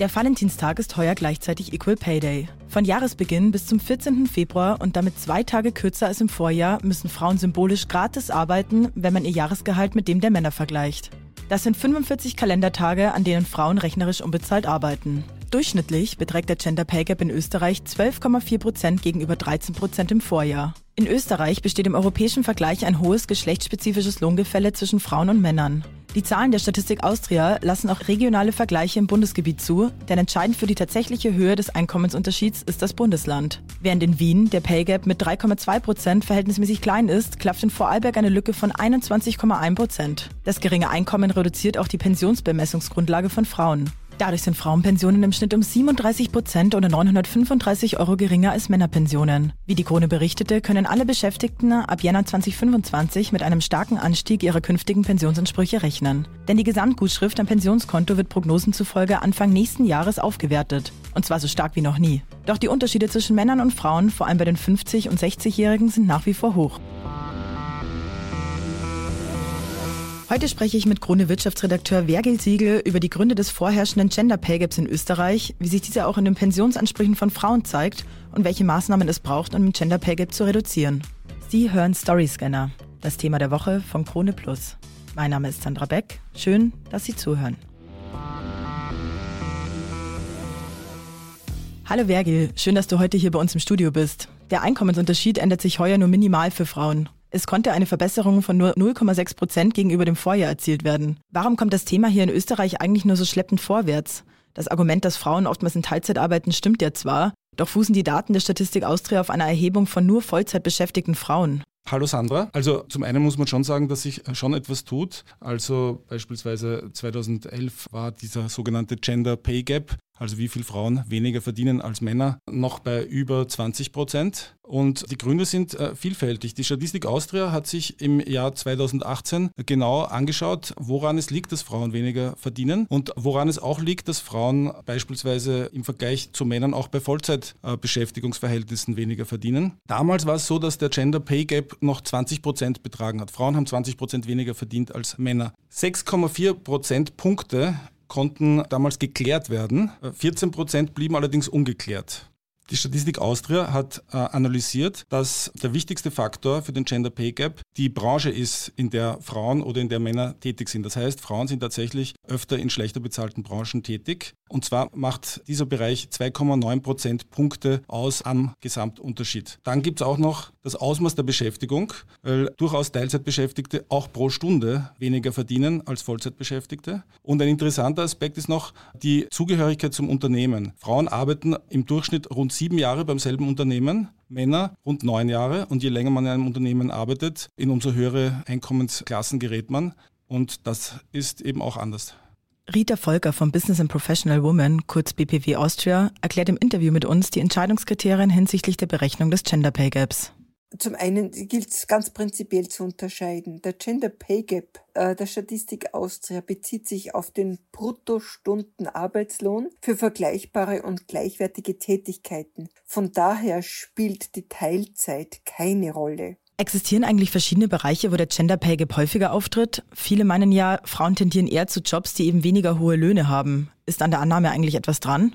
Der Valentinstag ist heuer gleichzeitig Equal Pay Day. Von Jahresbeginn bis zum 14. Februar und damit zwei Tage kürzer als im Vorjahr müssen Frauen symbolisch gratis arbeiten, wenn man ihr Jahresgehalt mit dem der Männer vergleicht. Das sind 45 Kalendertage, an denen Frauen rechnerisch unbezahlt arbeiten. Durchschnittlich beträgt der Gender Pay Gap in Österreich 12,4 Prozent gegenüber 13 Prozent im Vorjahr. In Österreich besteht im europäischen Vergleich ein hohes geschlechtsspezifisches Lohngefälle zwischen Frauen und Männern. Die Zahlen der Statistik Austria lassen auch regionale Vergleiche im Bundesgebiet zu, denn entscheidend für die tatsächliche Höhe des Einkommensunterschieds ist das Bundesland. Während in Wien der Pay Gap mit 3,2 Prozent verhältnismäßig klein ist, klafft in Vorarlberg eine Lücke von 21,1 Prozent. Das geringe Einkommen reduziert auch die Pensionsbemessungsgrundlage von Frauen. Dadurch sind Frauenpensionen im Schnitt um 37 Prozent oder 935 Euro geringer als Männerpensionen. Wie die Krone berichtete, können alle Beschäftigten ab Jänner 2025 mit einem starken Anstieg ihrer künftigen Pensionsansprüche rechnen. Denn die Gesamtgutschrift am Pensionskonto wird Prognosen zufolge Anfang nächsten Jahres aufgewertet. Und zwar so stark wie noch nie. Doch die Unterschiede zwischen Männern und Frauen, vor allem bei den 50- und 60-Jährigen, sind nach wie vor hoch. Heute spreche ich mit Krone Wirtschaftsredakteur Vergil Siegel über die Gründe des vorherrschenden Gender Pay Gaps in Österreich, wie sich dieser auch in den Pensionsansprüchen von Frauen zeigt und welche Maßnahmen es braucht, um den Gender Pay Gap zu reduzieren. Sie hören Story Scanner, das Thema der Woche von Krone Plus. Mein Name ist Sandra Beck. Schön, dass Sie zuhören. Hallo Vergil, schön, dass du heute hier bei uns im Studio bist. Der Einkommensunterschied ändert sich heuer nur minimal für Frauen. Es konnte eine Verbesserung von nur 0,6 Prozent gegenüber dem Vorjahr erzielt werden. Warum kommt das Thema hier in Österreich eigentlich nur so schleppend vorwärts? Das Argument, dass Frauen oftmals in Teilzeit arbeiten, stimmt ja zwar, doch fußen die Daten der Statistik Austria auf einer Erhebung von nur Vollzeit beschäftigten Frauen. Hallo Sandra. Also zum einen muss man schon sagen, dass sich schon etwas tut. Also beispielsweise 2011 war dieser sogenannte Gender Pay Gap also wie viele Frauen weniger verdienen als Männer, noch bei über 20 Prozent. Und die Gründe sind äh, vielfältig. Die Statistik Austria hat sich im Jahr 2018 genau angeschaut, woran es liegt, dass Frauen weniger verdienen und woran es auch liegt, dass Frauen beispielsweise im Vergleich zu Männern auch bei Vollzeitbeschäftigungsverhältnissen weniger verdienen. Damals war es so, dass der Gender Pay Gap noch 20 Prozent betragen hat. Frauen haben 20 Prozent weniger verdient als Männer. 6,4 Prozentpunkte konnten damals geklärt werden. 14 Prozent blieben allerdings ungeklärt. Die Statistik Austria hat äh, analysiert, dass der wichtigste Faktor für den Gender Pay Gap die Branche ist, in der Frauen oder in der Männer tätig sind. Das heißt, Frauen sind tatsächlich öfter in schlechter bezahlten Branchen tätig. Und zwar macht dieser Bereich 2,9 Prozentpunkte aus am Gesamtunterschied. Dann gibt es auch noch das Ausmaß der Beschäftigung, weil durchaus Teilzeitbeschäftigte auch pro Stunde weniger verdienen als Vollzeitbeschäftigte. Und ein interessanter Aspekt ist noch die Zugehörigkeit zum Unternehmen. Frauen arbeiten im Durchschnitt rund sieben Jahre beim selben Unternehmen, Männer rund neun Jahre. Und je länger man in einem Unternehmen arbeitet, in umso höhere Einkommensklassen gerät man. Und das ist eben auch anders. Rita Volker vom Business and Professional Woman, kurz BPW Austria, erklärt im Interview mit uns die Entscheidungskriterien hinsichtlich der Berechnung des Gender Pay Gaps. Zum einen gilt es ganz prinzipiell zu unterscheiden. Der Gender Pay Gap äh, der Statistik Austria bezieht sich auf den Bruttostundenarbeitslohn für vergleichbare und gleichwertige Tätigkeiten. Von daher spielt die Teilzeit keine Rolle. Existieren eigentlich verschiedene Bereiche, wo der Gender Pay Gap häufiger auftritt? Viele meinen ja, Frauen tendieren eher zu Jobs, die eben weniger hohe Löhne haben. Ist an der Annahme eigentlich etwas dran?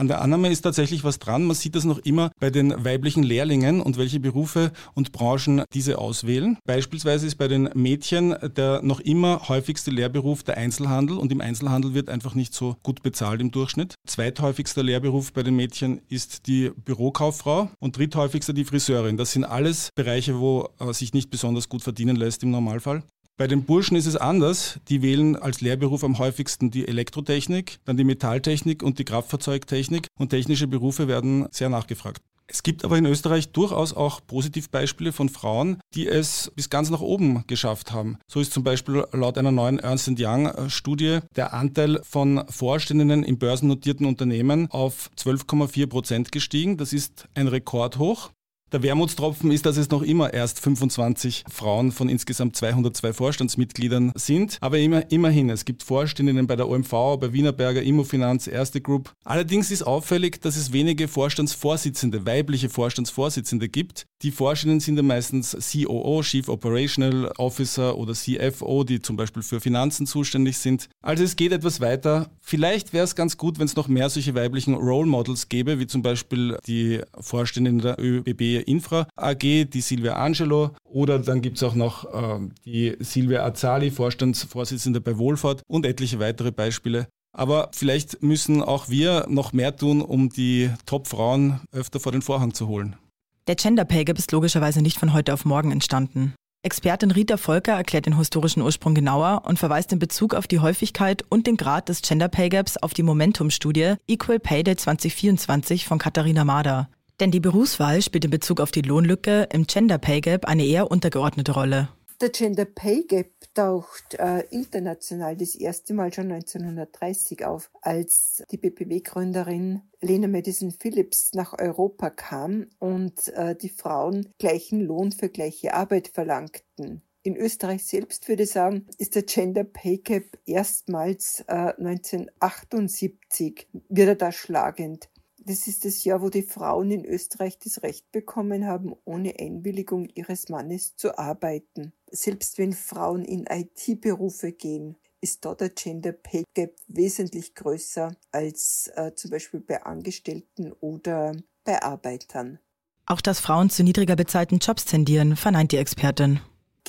An der Annahme ist tatsächlich was dran. Man sieht das noch immer bei den weiblichen Lehrlingen und welche Berufe und Branchen diese auswählen. Beispielsweise ist bei den Mädchen der noch immer häufigste Lehrberuf der Einzelhandel und im Einzelhandel wird einfach nicht so gut bezahlt im Durchschnitt. Zweithäufigster Lehrberuf bei den Mädchen ist die Bürokauffrau und dritthäufigster die Friseurin. Das sind alles Bereiche, wo äh, sich nicht besonders gut verdienen lässt im Normalfall. Bei den Burschen ist es anders. Die wählen als Lehrberuf am häufigsten die Elektrotechnik, dann die Metalltechnik und die Kraftfahrzeugtechnik und technische Berufe werden sehr nachgefragt. Es gibt aber in Österreich durchaus auch Positivbeispiele von Frauen, die es bis ganz nach oben geschafft haben. So ist zum Beispiel laut einer neuen Ernst Young-Studie der Anteil von Vorständinnen in börsennotierten Unternehmen auf 12,4 Prozent gestiegen. Das ist ein Rekordhoch. Der Wermutstropfen ist, dass es noch immer erst 25 Frauen von insgesamt 202 Vorstandsmitgliedern sind. Aber immer, immerhin, es gibt Vorständinnen bei der OMV, bei Wienerberger, Immofinanz, Erste Group. Allerdings ist auffällig, dass es wenige Vorstandsvorsitzende, weibliche Vorstandsvorsitzende gibt. Die Vorständinnen sind dann meistens COO, Chief Operational Officer oder CFO, die zum Beispiel für Finanzen zuständig sind. Also es geht etwas weiter. Vielleicht wäre es ganz gut, wenn es noch mehr solche weiblichen Role Models gäbe, wie zum Beispiel die Vorständin der ÖBB Infra AG, die Silvia Angelo. Oder dann gibt es auch noch äh, die Silvia Azali, Vorstandsvorsitzende bei Wohlfahrt und etliche weitere Beispiele. Aber vielleicht müssen auch wir noch mehr tun, um die Top-Frauen öfter vor den Vorhang zu holen. Der Gender Pay Gap ist logischerweise nicht von heute auf morgen entstanden. Expertin Rita Volker erklärt den historischen Ursprung genauer und verweist in Bezug auf die Häufigkeit und den Grad des Gender Pay Gaps auf die Momentum-Studie Equal Pay Day 2024 von Katharina Mader. Denn die Berufswahl spielt in Bezug auf die Lohnlücke im Gender Pay Gap eine eher untergeordnete Rolle. Der Gender Pay Gap taucht äh, international das erste Mal schon 1930 auf, als die BPW-Gründerin Lena Madison Phillips nach Europa kam und äh, die Frauen gleichen Lohn für gleiche Arbeit verlangten. In Österreich selbst würde ich sagen, ist der Gender Pay Gap erstmals äh, 1978 wieder da schlagend. Das ist das Jahr, wo die Frauen in Österreich das Recht bekommen haben, ohne Einwilligung ihres Mannes zu arbeiten. Selbst wenn Frauen in IT-Berufe gehen, ist dort der Gender Pay Gap wesentlich größer als äh, zum Beispiel bei Angestellten oder bei Arbeitern. Auch dass Frauen zu niedriger bezahlten Jobs tendieren, verneint die Expertin.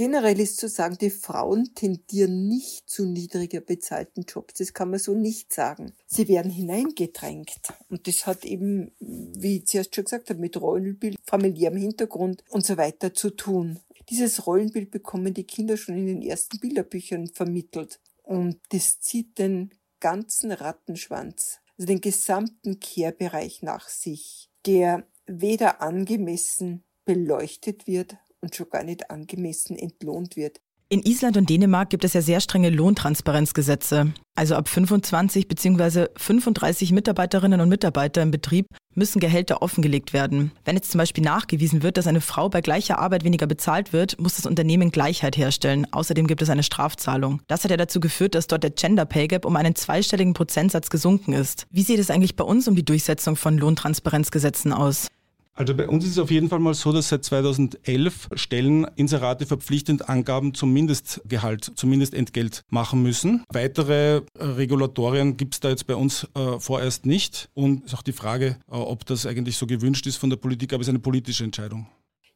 Generell ist zu sagen, die Frauen tendieren nicht zu niedriger bezahlten Jobs. Das kann man so nicht sagen. Sie werden hineingedrängt. Und das hat eben, wie ich zuerst schon gesagt habe, mit Rollenbild, familiärem Hintergrund und so weiter zu tun. Dieses Rollenbild bekommen die Kinder schon in den ersten Bilderbüchern vermittelt. Und das zieht den ganzen Rattenschwanz, also den gesamten Kehrbereich nach sich, der weder angemessen beleuchtet wird und schon gar nicht angemessen entlohnt wird. In Island und Dänemark gibt es ja sehr strenge Lohntransparenzgesetze. Also ab 25 bzw. 35 Mitarbeiterinnen und Mitarbeiter im Betrieb müssen Gehälter offengelegt werden. Wenn jetzt zum Beispiel nachgewiesen wird, dass eine Frau bei gleicher Arbeit weniger bezahlt wird, muss das Unternehmen Gleichheit herstellen. Außerdem gibt es eine Strafzahlung. Das hat ja dazu geführt, dass dort der Gender Pay Gap um einen zweistelligen Prozentsatz gesunken ist. Wie sieht es eigentlich bei uns um die Durchsetzung von Lohntransparenzgesetzen aus? Also bei uns ist es auf jeden Fall mal so, dass seit 2011 Stellen Inserate verpflichtend Angaben zum Mindestgehalt, zum Mindestentgelt machen müssen. Weitere Regulatorien gibt es da jetzt bei uns äh, vorerst nicht. Und ist auch die Frage, äh, ob das eigentlich so gewünscht ist von der Politik, aber es ist eine politische Entscheidung.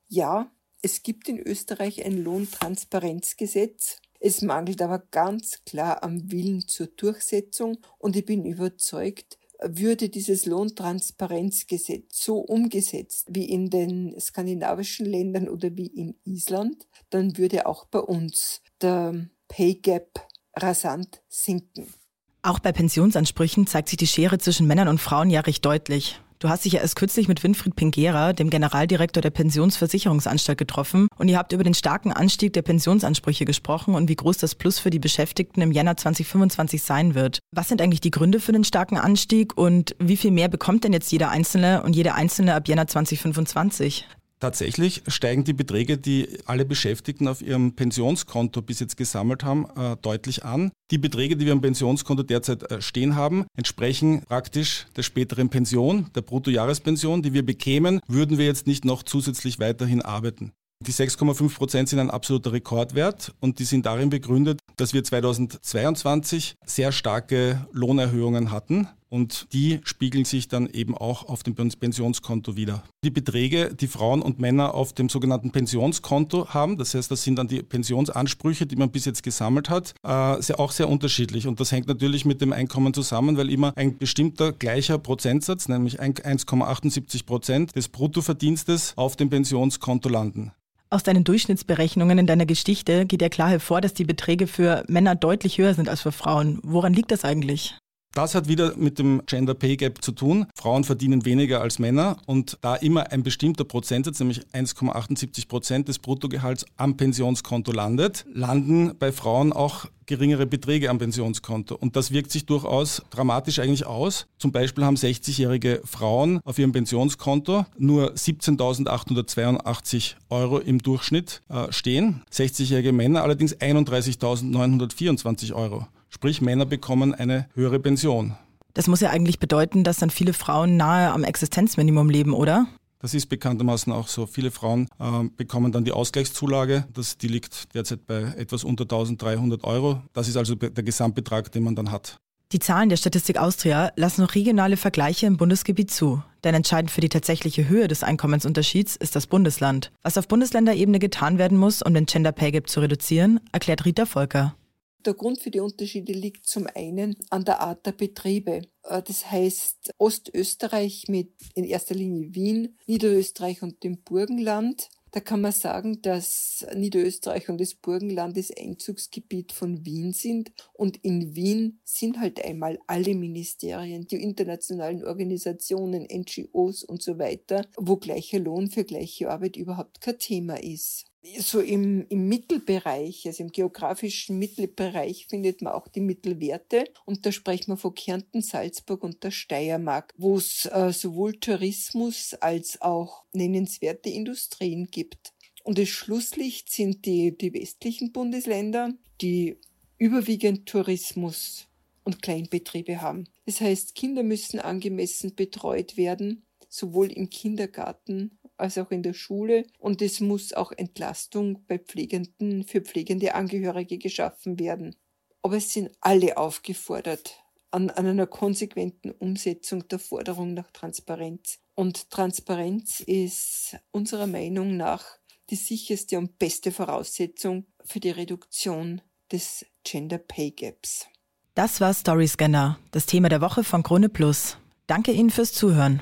Ja, es gibt in Österreich ein Lohntransparenzgesetz. Es mangelt aber ganz klar am Willen zur Durchsetzung und ich bin überzeugt, würde dieses Lohntransparenzgesetz so umgesetzt wie in den skandinavischen Ländern oder wie in Island, dann würde auch bei uns der Pay Gap rasant sinken. Auch bei Pensionsansprüchen zeigt sich die Schere zwischen Männern und Frauen ja recht deutlich. Du hast dich ja erst kürzlich mit Winfried Pingera, dem Generaldirektor der Pensionsversicherungsanstalt, getroffen und ihr habt über den starken Anstieg der Pensionsansprüche gesprochen und wie groß das Plus für die Beschäftigten im Jänner 2025 sein wird. Was sind eigentlich die Gründe für den starken Anstieg und wie viel mehr bekommt denn jetzt jeder Einzelne und jede Einzelne ab Jänner 2025? Tatsächlich steigen die Beträge, die alle Beschäftigten auf ihrem Pensionskonto bis jetzt gesammelt haben, äh, deutlich an. Die Beträge, die wir am Pensionskonto derzeit äh, stehen haben, entsprechen praktisch der späteren Pension, der Bruttojahrespension, die wir bekämen, würden wir jetzt nicht noch zusätzlich weiterhin arbeiten. Die 6,5 Prozent sind ein absoluter Rekordwert und die sind darin begründet, dass wir 2022 sehr starke Lohnerhöhungen hatten und die spiegeln sich dann eben auch auf dem Pensionskonto wieder. Die Beträge, die Frauen und Männer auf dem sogenannten Pensionskonto haben, das heißt, das sind dann die Pensionsansprüche, die man bis jetzt gesammelt hat, äh, sehr, auch sehr unterschiedlich. Und das hängt natürlich mit dem Einkommen zusammen, weil immer ein bestimmter gleicher Prozentsatz, nämlich 1,78 Prozent des Bruttoverdienstes auf dem Pensionskonto landen. Aus deinen Durchschnittsberechnungen in deiner Geschichte geht ja klar hervor, dass die Beträge für Männer deutlich höher sind als für Frauen. Woran liegt das eigentlich? Das hat wieder mit dem Gender Pay Gap zu tun. Frauen verdienen weniger als Männer und da immer ein bestimmter Prozentsatz, nämlich 1,78 Prozent des Bruttogehalts am Pensionskonto landet, landen bei Frauen auch geringere Beträge am Pensionskonto. Und das wirkt sich durchaus dramatisch eigentlich aus. Zum Beispiel haben 60-jährige Frauen auf ihrem Pensionskonto nur 17.882 Euro im Durchschnitt äh, stehen. 60-jährige Männer allerdings 31.924 Euro. Sprich, Männer bekommen eine höhere Pension. Das muss ja eigentlich bedeuten, dass dann viele Frauen nahe am Existenzminimum leben, oder? Das ist bekanntermaßen auch so. Viele Frauen äh, bekommen dann die Ausgleichszulage. Das, die liegt derzeit bei etwas unter 1300 Euro. Das ist also der Gesamtbetrag, den man dann hat. Die Zahlen der Statistik Austria lassen noch regionale Vergleiche im Bundesgebiet zu. Denn entscheidend für die tatsächliche Höhe des Einkommensunterschieds ist das Bundesland. Was auf Bundesländerebene getan werden muss, um den Gender Pay Gap zu reduzieren, erklärt Rita Volker. Der Grund für die Unterschiede liegt zum einen an der Art der Betriebe. Äh, das heißt, Ostösterreich mit in erster Linie Wien, Niederösterreich und dem Burgenland. Da kann man sagen, dass Niederösterreich und das Burgenland das Einzugsgebiet von Wien sind. Und in Wien sind halt einmal alle Ministerien, die internationalen Organisationen, NGOs und so weiter, wo gleicher Lohn für gleiche Arbeit überhaupt kein Thema ist so im, im Mittelbereich, also im geografischen Mittelbereich findet man auch die Mittelwerte und da sprechen wir von Kärnten, Salzburg und der Steiermark, wo es äh, sowohl Tourismus als auch nennenswerte Industrien gibt. Und das Schlusslicht sind die, die westlichen Bundesländer, die überwiegend Tourismus und Kleinbetriebe haben. Das heißt, Kinder müssen angemessen betreut werden, sowohl im Kindergarten als auch in der Schule. Und es muss auch Entlastung bei Pflegenden für pflegende Angehörige geschaffen werden. Aber es sind alle aufgefordert an, an einer konsequenten Umsetzung der Forderung nach Transparenz. Und Transparenz ist unserer Meinung nach die sicherste und beste Voraussetzung für die Reduktion des Gender Pay Gaps. Das war Storyscanner, das Thema der Woche von Krone Plus. Danke Ihnen fürs Zuhören.